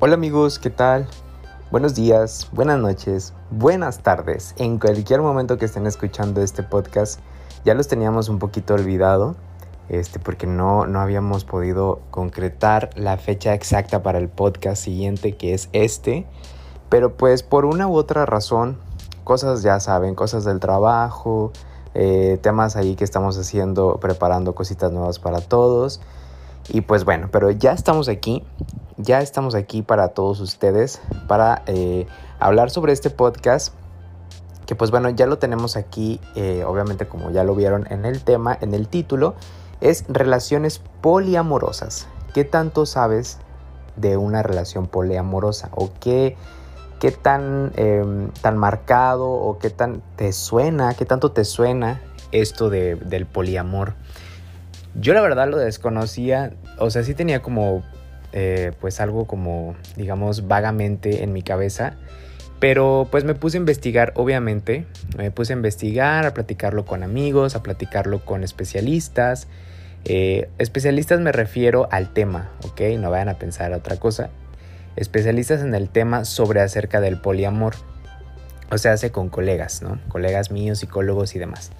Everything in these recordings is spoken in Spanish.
Hola amigos, ¿qué tal? Buenos días, buenas noches, buenas tardes. En cualquier momento que estén escuchando este podcast, ya los teníamos un poquito olvidado, este, porque no, no habíamos podido concretar la fecha exacta para el podcast siguiente, que es este. Pero pues por una u otra razón, cosas ya saben, cosas del trabajo, eh, temas ahí que estamos haciendo, preparando cositas nuevas para todos. Y pues bueno, pero ya estamos aquí, ya estamos aquí para todos ustedes, para eh, hablar sobre este podcast. Que pues bueno, ya lo tenemos aquí, eh, obviamente como ya lo vieron en el tema, en el título, es relaciones poliamorosas. ¿Qué tanto sabes de una relación poliamorosa? ¿O qué, qué tan, em, tan marcado o qué tan te suena, qué tanto te suena esto de, del poliamor? Yo la verdad lo desconocía, o sea, sí tenía como, eh, pues algo como, digamos, vagamente en mi cabeza, pero pues me puse a investigar, obviamente, me puse a investigar, a platicarlo con amigos, a platicarlo con especialistas. Eh, especialistas me refiero al tema, ¿ok? No vayan a pensar otra cosa. Especialistas en el tema sobre acerca del poliamor. O sea, hace con colegas, ¿no? Colegas míos, psicólogos y demás.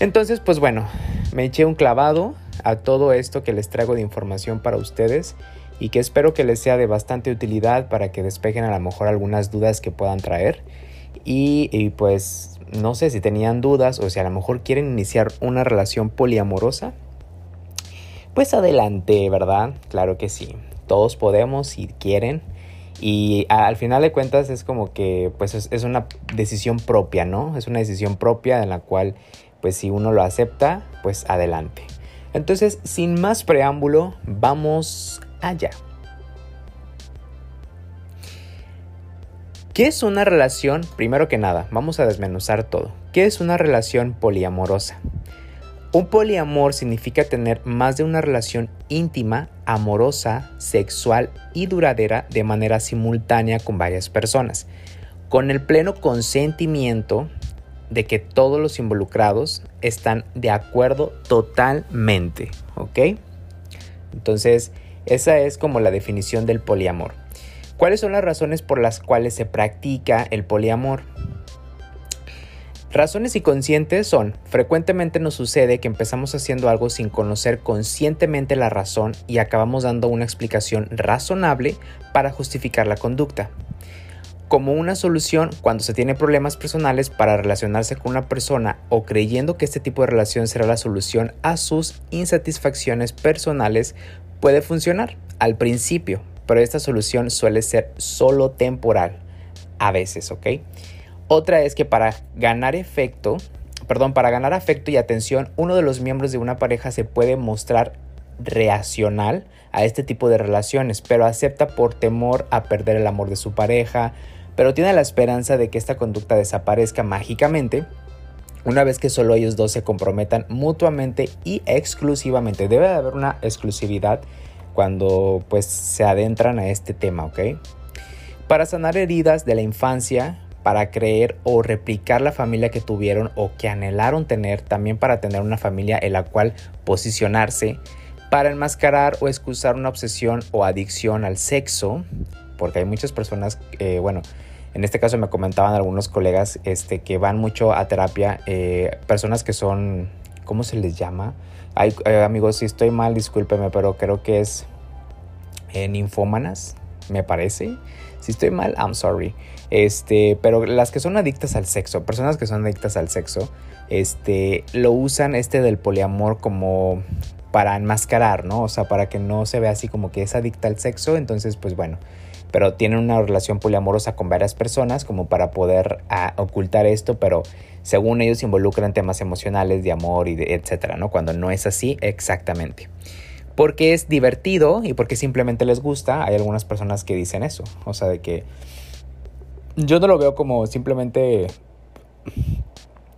Entonces, pues bueno, me eché un clavado a todo esto que les traigo de información para ustedes y que espero que les sea de bastante utilidad para que despejen a lo mejor algunas dudas que puedan traer. Y, pues no sé si tenían dudas o si a lo mejor quieren iniciar una relación poliamorosa. Pues adelante, ¿verdad? Claro que sí. Todos podemos si quieren. Y al final de cuentas es como que pues es, es una decisión propia, ¿no? Es una decisión propia en la cual pues si uno lo acepta, pues adelante. Entonces, sin más preámbulo, vamos allá. ¿Qué es una relación? Primero que nada, vamos a desmenuzar todo. ¿Qué es una relación poliamorosa? Un poliamor significa tener más de una relación íntima, amorosa, sexual y duradera de manera simultánea con varias personas, con el pleno consentimiento de que todos los involucrados están de acuerdo totalmente, ¿ok? Entonces, esa es como la definición del poliamor. ¿Cuáles son las razones por las cuales se practica el poliamor? Razones inconscientes son, frecuentemente nos sucede que empezamos haciendo algo sin conocer conscientemente la razón y acabamos dando una explicación razonable para justificar la conducta como una solución cuando se tiene problemas personales para relacionarse con una persona o creyendo que este tipo de relación será la solución a sus insatisfacciones personales puede funcionar al principio, pero esta solución suele ser solo temporal, a veces, ¿ok? Otra es que para ganar efecto, perdón, para ganar afecto y atención, uno de los miembros de una pareja se puede mostrar reaccional a este tipo de relaciones, pero acepta por temor a perder el amor de su pareja, pero tiene la esperanza de que esta conducta desaparezca mágicamente una vez que solo ellos dos se comprometan mutuamente y exclusivamente. Debe de haber una exclusividad cuando pues se adentran a este tema, ¿ok? Para sanar heridas de la infancia, para creer o replicar la familia que tuvieron o que anhelaron tener, también para tener una familia en la cual posicionarse, para enmascarar o excusar una obsesión o adicción al sexo, porque hay muchas personas, eh, bueno, en este caso me comentaban algunos colegas este, que van mucho a terapia, eh, personas que son, ¿cómo se les llama? Hay, eh, amigos, si estoy mal, discúlpeme, pero creo que es ninfómanas, me parece. Si estoy mal, I'm sorry. Este, pero las que son adictas al sexo, personas que son adictas al sexo, este, lo usan este del poliamor como para enmascarar, ¿no? O sea, para que no se vea así como que es adicta al sexo, entonces pues bueno, pero tienen una relación poliamorosa con varias personas como para poder ah, ocultar esto, pero según ellos involucran temas emocionales de amor y de etcétera, ¿no? Cuando no es así exactamente. Porque es divertido y porque simplemente les gusta, hay algunas personas que dicen eso, o sea, de que yo no lo veo como simplemente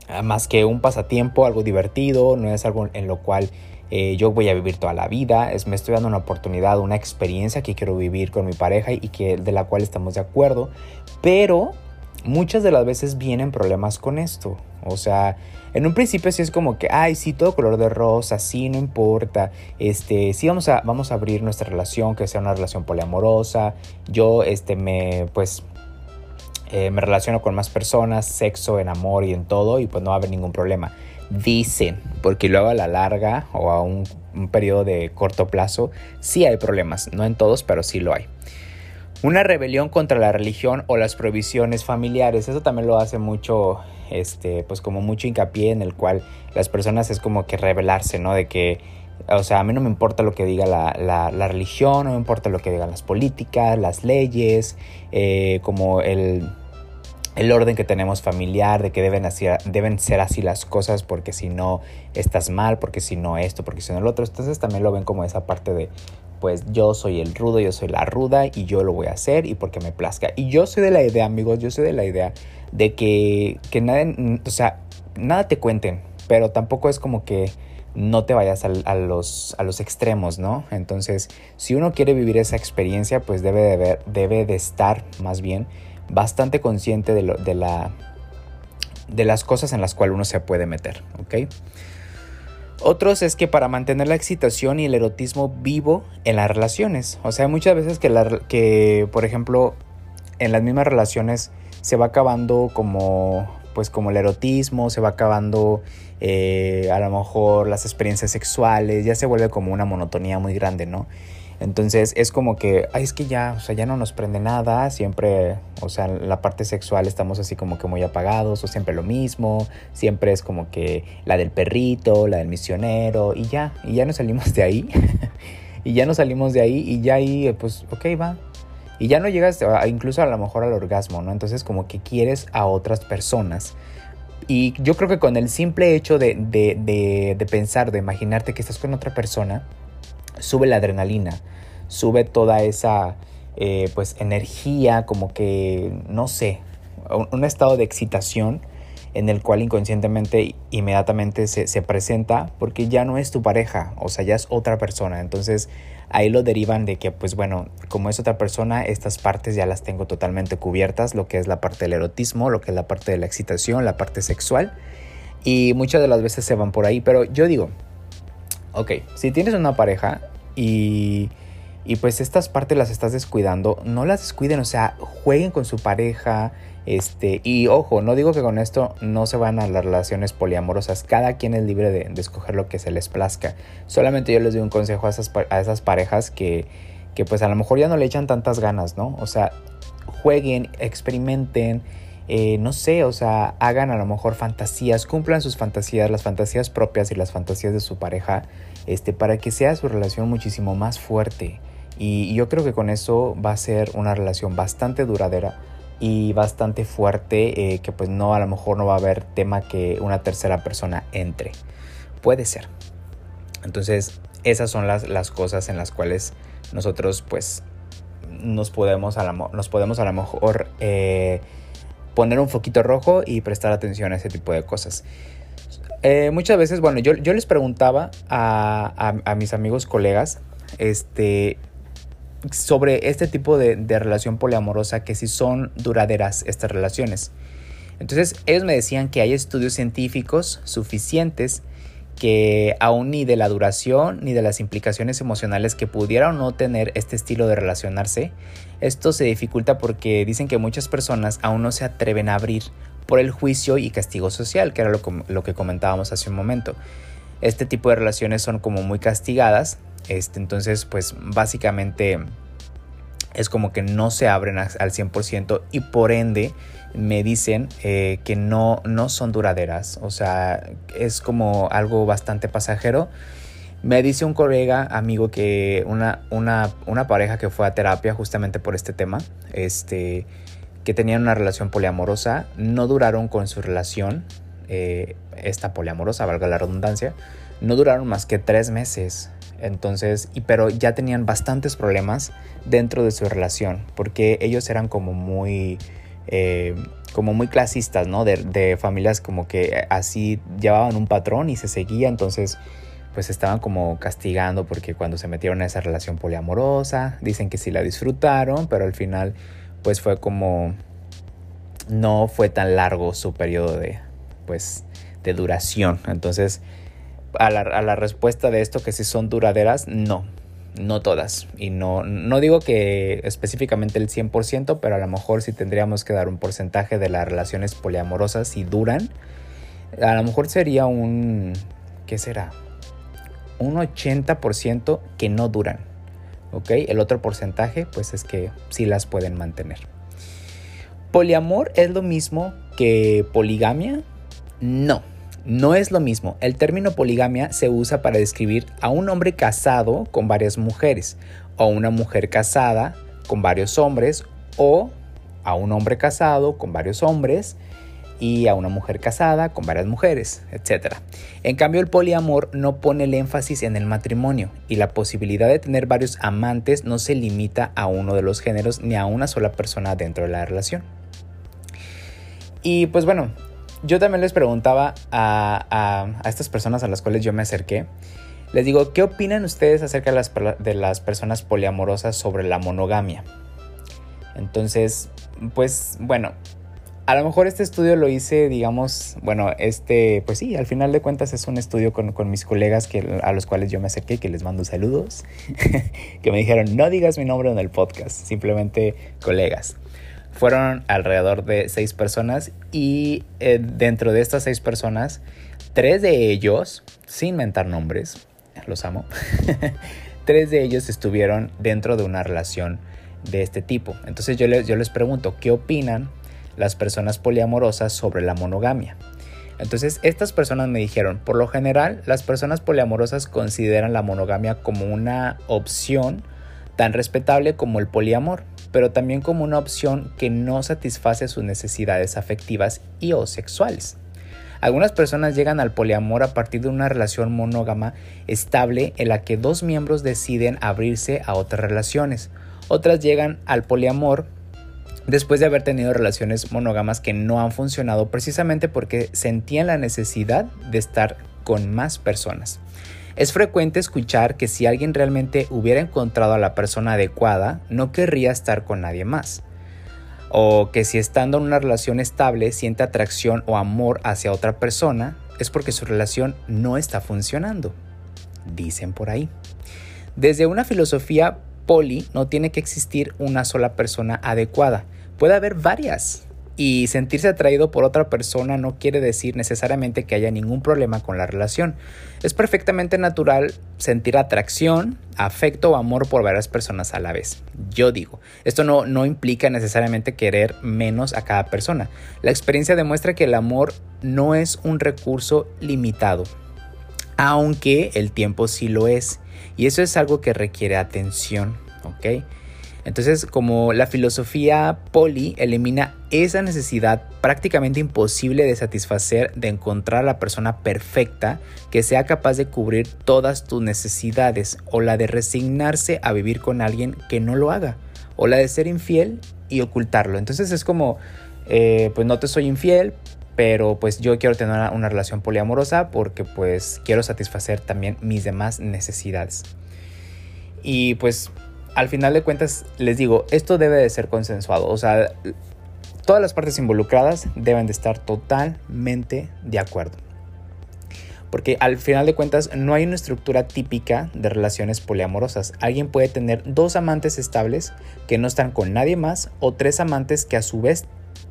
ah, más que un pasatiempo, algo divertido, no es algo en lo cual eh, yo voy a vivir toda la vida, es, me estoy dando una oportunidad, una experiencia que quiero vivir con mi pareja y que, de la cual estamos de acuerdo, pero muchas de las veces vienen problemas con esto. O sea, en un principio sí es como que, ay, sí, todo color de rosa, sí, no importa. Este, sí vamos a, vamos a abrir nuestra relación, que sea una relación poliamorosa. Yo, este, me, pues, eh, me relaciono con más personas, sexo, en amor y en todo, y pues no va a haber ningún problema. Dicen, porque luego a la larga o a un, periodo de corto plazo, sí hay problemas. No en todos, pero sí lo hay. Una rebelión contra la religión o las prohibiciones familiares. Eso también lo hace mucho, este, pues como mucho hincapié en el cual las personas es como que rebelarse, ¿no? De que, o sea, a mí no me importa lo que diga la, la, religión, no me importa lo que digan las políticas, las leyes, eh, como el, el orden que tenemos familiar, de que deben, deben ser así las cosas, porque si no estás mal, porque si no esto, porque si no lo otro. Entonces también lo ven como esa parte de, pues yo soy el rudo, yo soy la ruda y yo lo voy a hacer y porque me plazca. Y yo soy de la idea, amigos, yo soy de la idea de que, que nada, o sea, nada te cuenten, pero tampoco es como que no te vayas a, los, a los extremos, ¿no? Entonces, si uno quiere vivir esa experiencia, pues debe de, ver, debe de estar más bien bastante consciente de, lo, de, la, de las cosas en las cuales uno se puede meter, ¿ok? Otros es que para mantener la excitación y el erotismo vivo en las relaciones. O sea, muchas veces que, que por ejemplo, en las mismas relaciones se va acabando como, pues como el erotismo, se va acabando eh, a lo mejor las experiencias sexuales, ya se vuelve como una monotonía muy grande, ¿no? Entonces es como que, ay, es que ya, o sea, ya no nos prende nada, siempre, o sea, la parte sexual estamos así como que muy apagados, o siempre lo mismo, siempre es como que la del perrito, la del misionero, y ya, y ya nos salimos de ahí, y ya nos salimos de ahí, y ya ahí, pues, ok, va. Y ya no llegas incluso a lo mejor al orgasmo, ¿no? Entonces como que quieres a otras personas. Y yo creo que con el simple hecho de, de, de, de pensar, de imaginarte que estás con otra persona, sube la adrenalina, sube toda esa eh, pues energía, como que, no sé, un, estado de excitación en el cual inconscientemente inmediatamente se, se, presenta porque ya no es tu pareja, o sea, ya es otra persona. Entonces ahí lo derivan de que, pues bueno, como es otra persona, estas partes ya las tengo totalmente cubiertas, lo que es la parte del erotismo, lo que es la parte de la excitación, la parte sexual. Y muchas de las veces se van por ahí, pero yo digo, ok, si tienes una pareja y, y pues estas partes las estás descuidando, no las descuiden, o sea, jueguen con su pareja, este, y ojo, no digo que con esto no se van a las relaciones poliamorosas, cada quien es libre de, escoger lo que se les plazca. Solamente yo les doy un consejo a esas, a esas parejas que, que pues a lo mejor ya no le echan tantas ganas, ¿no? O sea, jueguen, experimenten, eh, no sé, o sea, hagan a lo mejor fantasías, cumplan sus fantasías, las fantasías propias y las fantasías de su pareja, este, para que sea su relación muchísimo más fuerte. Y, yo creo que con eso va a ser una relación bastante duradera y bastante fuerte, eh, que pues no, a lo mejor no va a haber tema que una tercera persona entre. Puede ser. Entonces, esas son las, las cosas en las cuales nosotros pues nos podemos a, nos podemos a lo mejor... Eh, poner un foquito rojo y prestar atención a ese tipo de cosas. Eh, muchas veces, bueno, yo, yo les preguntaba a, a, mis amigos, colegas, este, sobre este tipo de, de, relación poliamorosa, que si son duraderas estas relaciones. Entonces, ellos me decían que hay estudios científicos suficientes que aún ni de la duración ni de las implicaciones emocionales que pudiera o no tener este estilo de relacionarse, esto se dificulta porque dicen que muchas personas aún no se atreven a abrir por el juicio y castigo social, que era lo, que comentábamos hace un momento. Este tipo de relaciones son como muy castigadas, este, entonces pues básicamente es como que no se abren al 100% y por ende me dicen eh, que no, no son duraderas. O sea, es como algo bastante pasajero. Me dice un colega, amigo, que una, una, una pareja que fue a terapia justamente por este tema, este, que tenían una relación poliamorosa, no duraron con su relación, eh, esta poliamorosa, valga la redundancia, no duraron más que tres meses. Entonces, y, pero ya tenían bastantes problemas dentro de su relación, porque ellos eran como muy eh, como muy clasistas, ¿no? De, familias como que así llevaban un patrón y se seguía, entonces pues estaban como castigando porque cuando se metieron a esa relación poliamorosa, dicen que sí la disfrutaron, pero al final pues fue como no fue tan largo su periodo de, pues, de duración. Entonces, a la, a la respuesta de esto, que si son duraderas, no, no todas. Y no, no digo que específicamente el 100%, pero a lo mejor sí tendríamos que dar un porcentaje de las relaciones poliamorosas si duran. A lo mejor sería un, ¿qué será? Un 80% que no duran. ¿Ok? El otro porcentaje pues es que sí las pueden mantener. ¿Poliamor es lo mismo que poligamia? No no es lo mismo. El término poligamia se usa para describir a un hombre casado con varias mujeres, o una mujer casada con varios hombres, o a un hombre casado con varios hombres y a una mujer casada con varias mujeres, etc. En cambio, el poliamor no pone el énfasis en el matrimonio y la posibilidad de tener varios amantes no se limita a uno de los géneros ni a una sola persona dentro de la relación. Y pues bueno, yo también les preguntaba a, estas personas a las cuales yo me acerqué, les digo, ¿qué opinan ustedes acerca de las, de las personas poliamorosas sobre la monogamia? Entonces, pues bueno, a lo mejor este estudio lo hice, digamos, bueno, este, pues sí, al final de cuentas es un estudio con, con mis colegas que, a los cuales yo me acerqué, que les mando saludos, que me dijeron, no digas mi nombre en el podcast, simplemente colegas. Fueron alrededor de seis personas y eh, dentro de estas seis personas, tres de ellos, sin mentar nombres, los amo, tres de ellos estuvieron dentro de una relación de este tipo. Entonces yo les, yo les pregunto, ¿qué opinan las personas poliamorosas sobre la monogamia? Entonces estas personas me dijeron, por lo general las personas poliamorosas consideran la monogamia como una opción tan respetable como el poliamor pero también como una opción que no satisface sus necesidades afectivas y o sexuales. Algunas personas llegan al poliamor a partir de una relación monógama estable en la que dos miembros deciden abrirse a otras relaciones. Otras llegan al poliamor después de haber tenido relaciones monógamas que no han funcionado precisamente porque sentían la necesidad de estar con más personas. Es frecuente escuchar que si alguien realmente hubiera encontrado a la persona adecuada, no querría estar con nadie más. O que si estando en una relación estable siente atracción o amor hacia otra persona, es porque su relación no está funcionando. Dicen por ahí. Desde una filosofía poli no tiene que existir una sola persona adecuada, puede haber varias. Y sentirse atraído por otra persona no quiere decir necesariamente que haya ningún problema con la relación. Es perfectamente natural sentir atracción, afecto o amor por varias personas a la vez. Yo digo, esto no, no implica necesariamente querer menos a cada persona. La experiencia demuestra que el amor no es un recurso limitado, aunque el tiempo sí lo es. Y eso es algo que requiere atención, ¿ok? Entonces, como la filosofía poli elimina esa necesidad prácticamente imposible de satisfacer de encontrar a la persona perfecta que sea capaz de cubrir todas tus necesidades, o la de resignarse a vivir con alguien que no lo haga, o la de ser infiel y ocultarlo. Entonces es como, eh, pues no te soy infiel, pero pues yo quiero tener una, una relación poliamorosa porque pues quiero satisfacer también mis demás necesidades. Y pues al final de cuentas, les digo, esto debe de ser consensuado. O sea, todas las partes involucradas deben de estar totalmente de acuerdo. Porque al final de cuentas no hay una estructura típica de relaciones poliamorosas. Alguien puede tener dos amantes estables que no están con nadie más o tres amantes que a su vez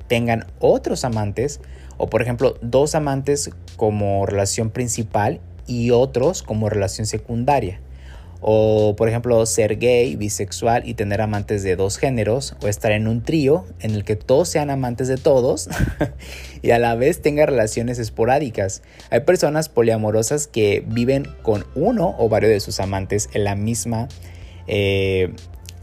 tengan otros amantes o por ejemplo dos amantes como relación principal y otros como relación secundaria. O, por ejemplo, ser gay, bisexual y tener amantes de dos géneros. O estar en un trío en el que todos sean amantes de todos y a la vez tenga relaciones esporádicas. Hay personas poliamorosas que viven con uno o varios de sus amantes en la misma... Eh,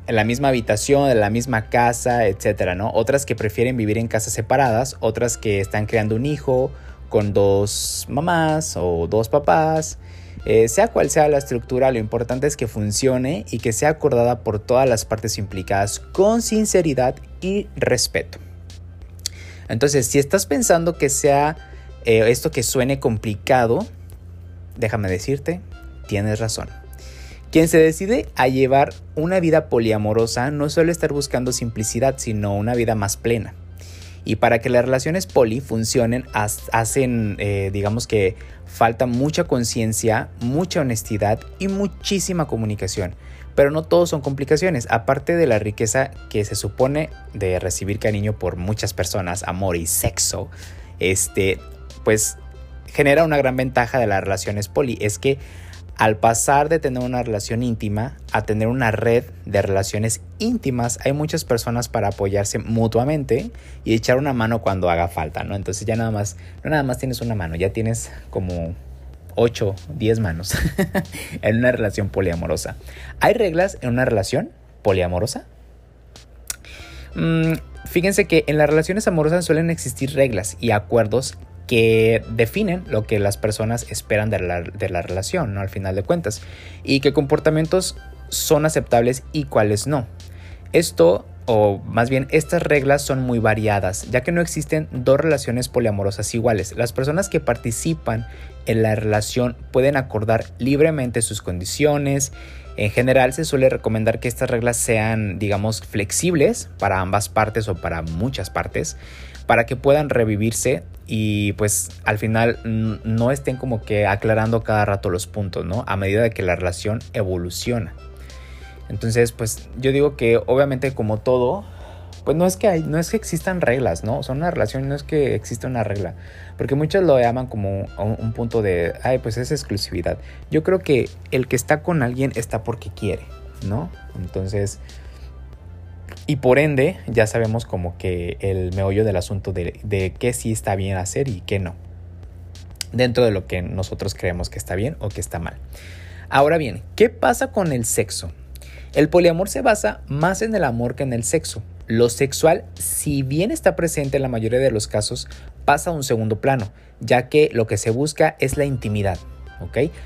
en la misma habitación, en la misma casa, etcétera, ¿no? Otras que prefieren vivir en casas separadas, otras que están creando un hijo con dos mamás o dos papás, eh, sea cual sea la estructura, lo importante es que funcione y que sea acordada por todas las partes implicadas con sinceridad y respeto. Entonces, si estás pensando que sea eh, esto que suene complicado, déjame decirte, tienes razón. Quien se decide a llevar una vida poliamorosa no suele estar buscando simplicidad, sino una vida más plena. Y para que las relaciones poli funcionen, hacen, eh, digamos que falta mucha conciencia, mucha honestidad y muchísima comunicación. Pero no todos son complicaciones. Aparte de la riqueza que se supone de recibir cariño por muchas personas, amor y sexo, este, pues genera una gran ventaja de las relaciones poli. Es que al pasar de tener una relación íntima a tener una red de relaciones íntimas, hay muchas personas para apoyarse mutuamente y echar una mano cuando haga falta, ¿no? Entonces ya nada más, no nada más tienes una mano, ya tienes como 8, 10 manos en una relación poliamorosa. ¿Hay reglas en una relación poliamorosa? Mm, fíjense que en las relaciones amorosas suelen existir reglas y acuerdos que definen lo que las personas esperan de la, relación, ¿no? Al final de cuentas. Y qué comportamientos son aceptables y cuáles no. Esto, o más bien estas reglas son muy variadas, ya que no existen dos relaciones poliamorosas iguales. Las personas que participan en la relación pueden acordar libremente sus condiciones. En general se suele recomendar que estas reglas sean, digamos, flexibles para ambas partes o para muchas partes para que puedan revivirse y pues al final no estén como que aclarando cada rato los puntos, ¿no? A medida de que la relación evoluciona. Entonces, pues yo digo que obviamente como todo, pues no es que hay, no es que existan reglas, ¿no? Son una relación, no es que exista una regla, porque muchos lo llaman como un, un punto de, ay, pues es exclusividad. Yo creo que el que está con alguien está porque quiere, ¿no? Entonces, y por ende, ya sabemos como que el meollo del asunto de, de qué sí está bien hacer y qué no. Dentro de lo que nosotros creemos que está bien o que está mal. Ahora bien, ¿qué pasa con el sexo? El poliamor se basa más en el amor que en el sexo. Lo sexual, si bien está presente en la mayoría de los casos, pasa a un segundo plano, ya que lo que se busca es la intimidad.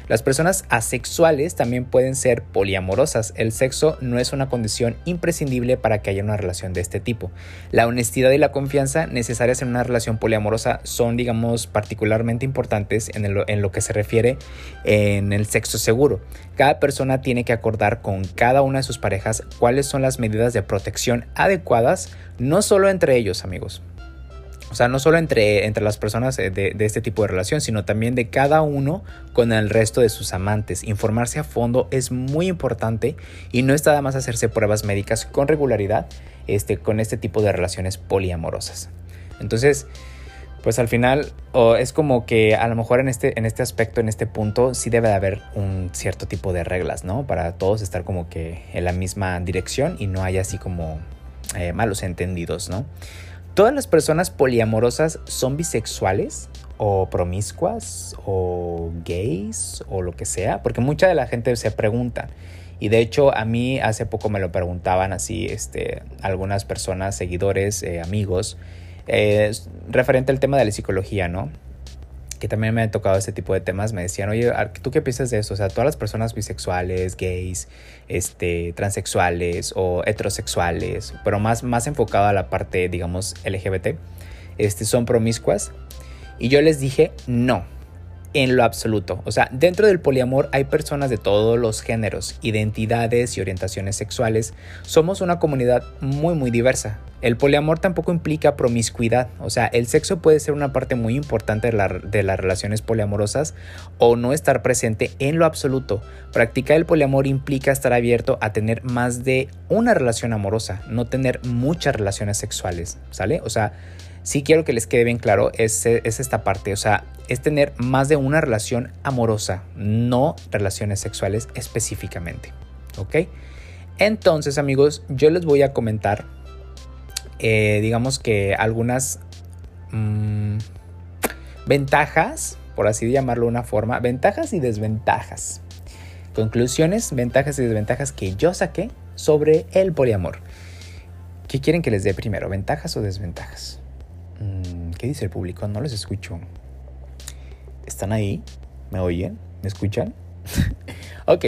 Las personas asexuales también pueden ser poliamorosas. El sexo no es una condición imprescindible para que haya una relación de este tipo. La honestidad y la confianza necesarias en una relación poliamorosa son, digamos, particularmente importantes en, en lo que se refiere en el sexo seguro. Cada persona tiene que acordar con cada una de sus parejas cuáles son las medidas de protección adecuadas, no solo entre ellos, amigos, o sea, no solo entre, entre las personas eh, de, de, este tipo de relación, sino también de cada uno con el resto de sus amantes. Informarse a fondo es muy importante y no está nada más hacerse pruebas médicas con regularidad este, con este tipo de relaciones poliamorosas. Entonces, pues al final es como que a lo mejor en este, en este aspecto, en este punto, sí debe de haber un cierto tipo de reglas, ¿no? Para todos estar como que en la misma dirección y no haya así como eh, malos entendidos, ¿no? ¿Todas las personas poliamorosas son bisexuales o promiscuas o gays o lo que sea? Porque mucha de la gente se pregunta. Y de hecho a mí hace poco me lo preguntaban así este, algunas personas, seguidores, eh, amigos, eh, referente al tema de la psicología, ¿no? Que también me han tocado este tipo de temas, me decían, oye, ¿tú qué piensas de eso? O sea, todas las personas bisexuales, gays, este, transexuales o heterosexuales, pero más, más enfocado a la parte, digamos, LGBT, este, son promiscuas. Y yo les dije, no, en lo absoluto. O sea, dentro del poliamor hay personas de todos los géneros, identidades y orientaciones sexuales. Somos una comunidad muy muy diversa. El poliamor tampoco implica promiscuidad, o sea, el sexo puede ser una parte muy importante de, de, las relaciones poliamorosas o no estar presente en lo absoluto. Practicar el poliamor implica estar abierto a tener más de una relación amorosa, no tener muchas relaciones sexuales, ¿sale? O sea, sí quiero que les quede bien claro es, es, esta parte, o sea, es tener más de una relación amorosa, no relaciones sexuales específicamente, ¿ok? Entonces amigos, yo les voy a comentar, eh, digamos que algunas mmm, ventajas, por así llamarlo una forma, ventajas y desventajas. Conclusiones, ventajas y desventajas que yo saqué sobre el poliamor. ¿Qué quieren que les dé primero? ¿Ventajas o desventajas? Mm, ¿Qué dice el público? No los escucho. ¿Están ahí? ¿Me oyen? ¿Me escuchan? ok.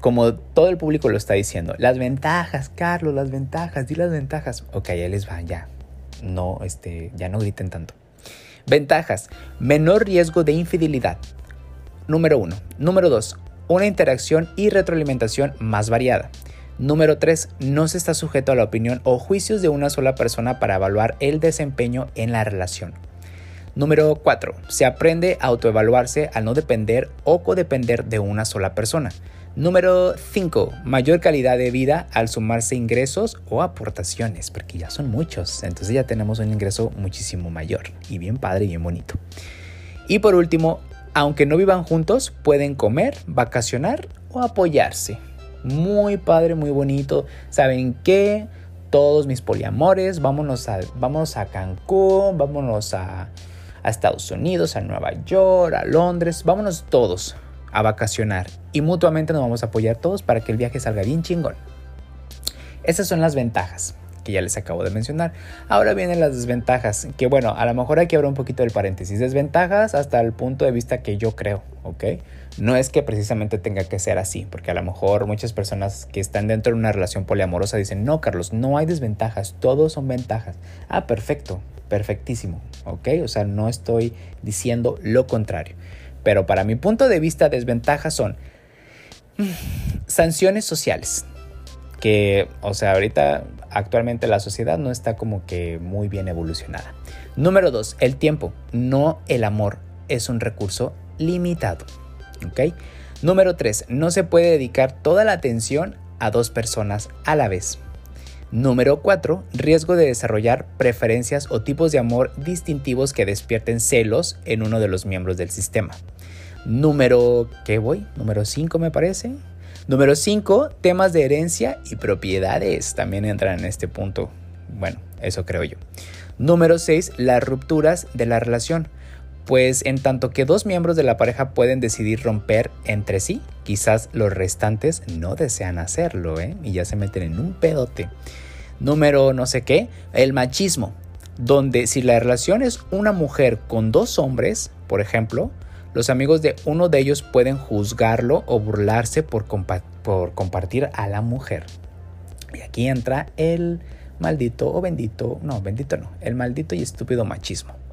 Como todo el público lo está diciendo, las ventajas, Carlos, las ventajas, di las ventajas. Ok, ya les va, ya. No, este, ya no griten tanto. Ventajas: menor riesgo de infidelidad. Número uno. Número dos, una interacción y retroalimentación más variada. Número 3. No se está sujeto a la opinión o juicios de una sola persona para evaluar el desempeño en la relación. Número 4. Se aprende a autoevaluarse al no depender o codepender de una sola persona. Número 5. Mayor calidad de vida al sumarse ingresos o aportaciones, porque ya son muchos. Entonces ya tenemos un ingreso muchísimo mayor y bien padre y bien bonito. Y por último, aunque no vivan juntos, pueden comer, vacacionar o apoyarse. Muy padre, muy bonito. ¿Saben qué? Todos mis poliamores, vámonos a, vámonos a Cancún, vámonos a, a Estados Unidos, a Nueva York, a Londres, vámonos todos a vacacionar y mutuamente nos vamos a apoyar todos para que el viaje salga bien chingón. Esas son las ventajas que ya les acabo de mencionar. Ahora vienen las desventajas, que bueno, a lo mejor hay que abrir un poquito el paréntesis. Desventajas hasta el punto de vista que yo creo, ¿ok? No es que precisamente tenga que ser así, porque a lo mejor muchas personas que están dentro de una relación poliamorosa dicen, no, Carlos, no hay desventajas, todos son ventajas. Ah, perfecto, perfectísimo, ¿ok? O sea, no estoy diciendo lo contrario. Pero para mi punto de vista, desventajas son mm, sanciones sociales. Que, o sea, ahorita actualmente la sociedad no está como que muy bien evolucionada. Número dos, el tiempo, no el amor, es un recurso limitado. Número tres, no se puede dedicar toda la atención a dos personas a la vez. Número 4. Riesgo de desarrollar preferencias o tipos de amor distintivos que despierten celos en uno de los miembros del sistema. Número, ¿qué voy? Número 5 me parece. Número 5. Temas de herencia y propiedades también entran en este punto. Bueno, eso creo yo. Número 6. Las rupturas de la relación. Pues en tanto que dos miembros de la pareja pueden decidir romper entre sí, quizás los restantes no desean hacerlo, ¿eh? Y ya se meten en un pedote. Número no sé qué, el machismo, donde si la relación es una mujer con dos hombres, por ejemplo, los amigos de uno de ellos pueden juzgarlo o burlarse por, por compartir a la mujer. Y aquí entra el maldito o bendito, no, bendito no, el maldito y estúpido machismo.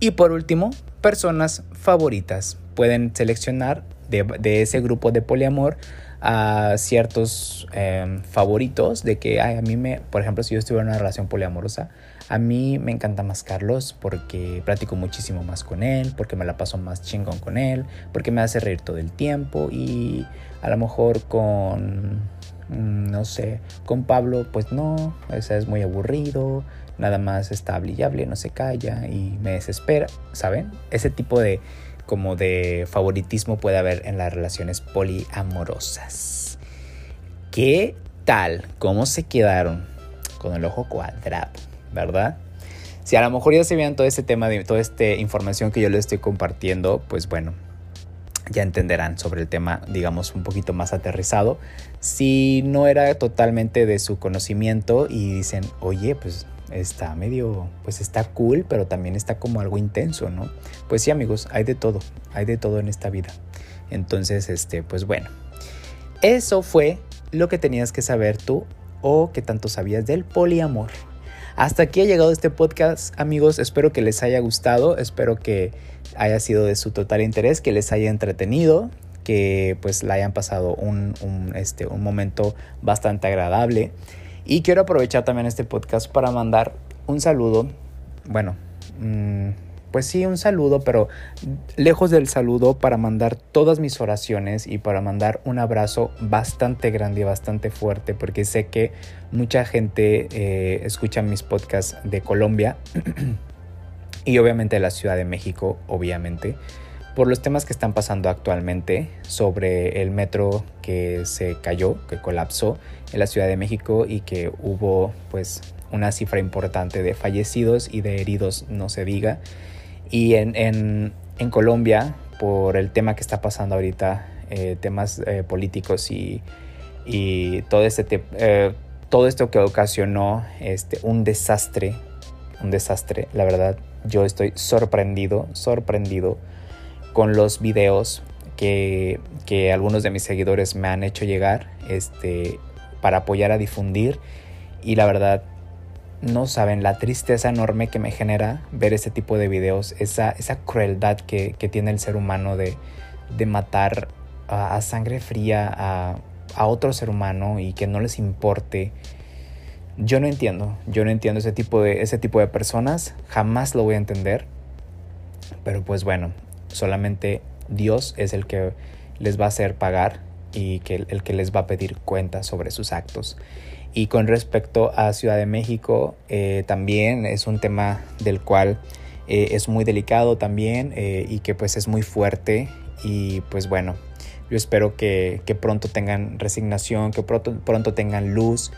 Y por último, personas favoritas. Pueden seleccionar de, ese grupo de poliamor a ciertos em, favoritos de que a mí me, por ejemplo, si yo estuviera en una relación poliamorosa, a mí me encanta más Carlos porque practico muchísimo más con él, porque me la paso más chingón con él, porque me hace reír todo el tiempo y a lo mejor con, mm, no sé, con Pablo, pues no, ese es muy aburrido, nada más está hable y no se calla y me desespera, ¿saben? Ese tipo de como de favoritismo puede haber en las relaciones poliamorosas. ¿Qué tal? ¿Cómo se quedaron con el ojo cuadrado? ¿Verdad? Si a lo mejor ya se vean todo este tema, de, toda esta información que yo les estoy compartiendo, pues bueno, ya entenderán sobre el tema, digamos, un poquito más aterrizado. Si no era totalmente de su conocimiento y dicen, oye, pues está medio, pues está cool, pero también está como algo intenso, ¿no? Pues sí, amigos, hay de todo, hay de todo en esta vida. Entonces, este, pues bueno, eso fue lo que tenías que saber tú o que tanto sabías del poliamor. Hasta aquí ha llegado este podcast, amigos. Espero que les haya gustado, espero que haya sido de su total interés, que les haya entretenido, que pues la hayan pasado un, este, un momento bastante agradable. Y quiero aprovechar también este podcast para mandar un saludo, bueno, mm, pues sí, un saludo, pero lejos del saludo para mandar todas mis oraciones y para mandar un abrazo bastante grande y bastante fuerte, porque sé que mucha gente eh, escucha mis podcasts de Colombia y obviamente de la Ciudad de México, obviamente por los temas que están pasando actualmente sobre el metro que se cayó, que colapsó en la Ciudad de México y que hubo pues una cifra importante de fallecidos y de heridos, no se diga. Y en, Colombia, por el tema que está pasando ahorita, eh, temas eh, políticos y, todo, este eh, todo esto que ocasionó este, un desastre, un desastre, la verdad, yo estoy sorprendido, sorprendido con los videos que, algunos de mis seguidores me han hecho llegar este, para apoyar a difundir. Y la verdad, no saben la tristeza enorme que me genera ver ese tipo de videos, esa, esa crueldad que, tiene el ser humano de, matar a, sangre fría a, a otro ser humano y que no les importe. Yo no entiendo, yo no entiendo ese tipo de, ese tipo de personas, jamás lo voy a entender. Pero pues bueno, solamente Dios es el que les va a hacer pagar y que, el que les va a pedir cuentas sobre sus actos. Y con respecto a Ciudad de México, eh, también es un tema del cual eh, es muy delicado también eh, y que pues es muy fuerte y pues bueno, yo espero que, pronto tengan resignación, que pronto, pronto tengan luz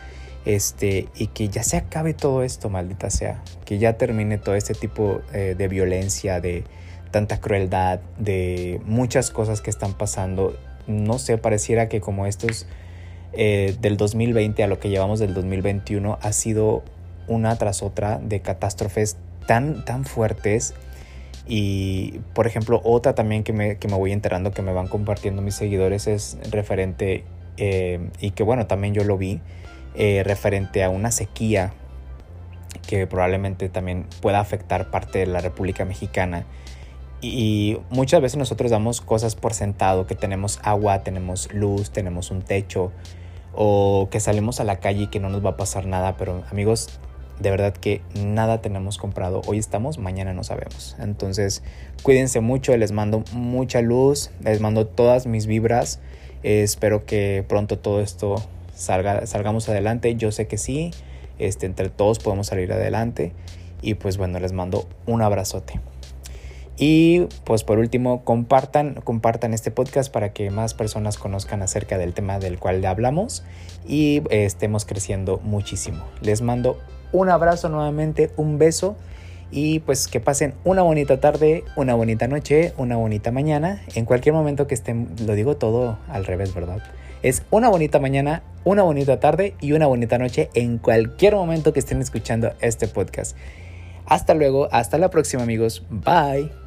este, y que ya se acabe todo esto, maldita sea, que ya termine todo este tipo de violencia, de tanta crueldad, de muchas cosas que están pasando. No sé, pareciera que como estos eh, del 2020 a lo que llevamos del 2021 ha sido una tras otra de catástrofes tan, tan fuertes. Y, por ejemplo, otra también que me, que me voy enterando, que me van compartiendo mis seguidores, es referente, eh, y que bueno, también yo lo vi, eh, referente a una sequía que probablemente también pueda afectar parte de la República Mexicana. Y muchas veces nosotros damos cosas por sentado, que tenemos agua, tenemos luz, tenemos un techo, o que salimos a la calle y que no nos va a pasar nada, pero amigos, de verdad que nada tenemos comprado. Hoy estamos, mañana no sabemos. Entonces, cuídense mucho, les mando mucha luz, les mando todas mis vibras. espero que pronto todo esto salga, salgamos adelante. Yo sé que sí, este, entre todos podemos salir adelante. Y pues bueno, les mando un abrazote. Y pues por último, compartan, compartan este podcast para que más personas conozcan acerca del tema del cual hablamos y estemos creciendo muchísimo. Les mando un abrazo nuevamente, un beso y pues que pasen una bonita tarde, una bonita noche, una bonita mañana, en cualquier momento que estén, lo digo todo al revés, ¿verdad? Es una bonita mañana, una bonita tarde y una bonita noche en cualquier momento que estén escuchando este podcast. Hasta luego, hasta la próxima amigos, bye.